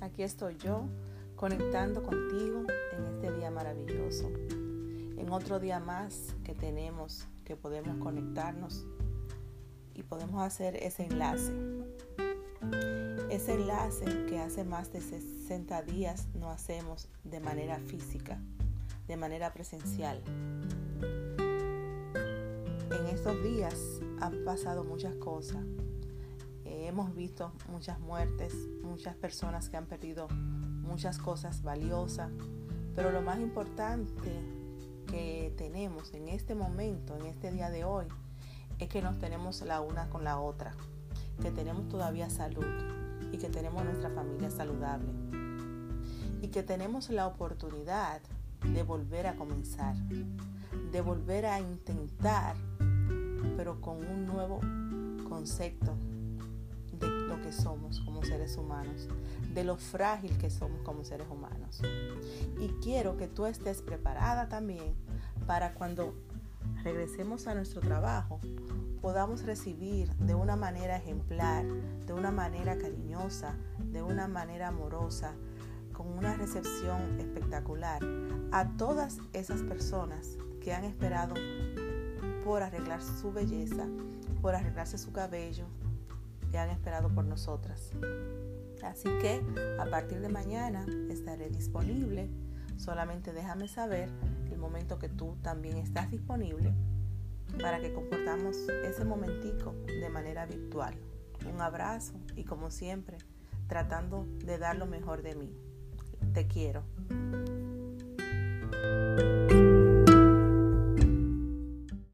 aquí estoy yo conectando contigo en este día maravilloso, en otro día más que tenemos, que podemos conectarnos y podemos hacer ese enlace. Ese enlace que hace más de 60 días no hacemos de manera física, de manera presencial. En estos días han pasado muchas cosas. Hemos visto muchas muertes, muchas personas que han perdido muchas cosas valiosas, pero lo más importante que tenemos en este momento, en este día de hoy, es que nos tenemos la una con la otra, que tenemos todavía salud y que tenemos nuestra familia saludable y que tenemos la oportunidad de volver a comenzar, de volver a intentar, pero con un nuevo concepto, que somos como seres humanos, de lo frágil que somos como seres humanos. Y quiero que tú estés preparada también para cuando regresemos a nuestro trabajo podamos recibir de una manera ejemplar, de una manera cariñosa, de una manera amorosa, con una recepción espectacular a todas esas personas que han esperado por arreglar su belleza, por arreglarse su cabello, que han esperado por nosotras. Así que a partir de mañana estaré disponible. Solamente déjame saber el momento que tú también estás disponible para que comportamos ese momentico de manera virtual. Un abrazo y como siempre, tratando de dar lo mejor de mí. Te quiero.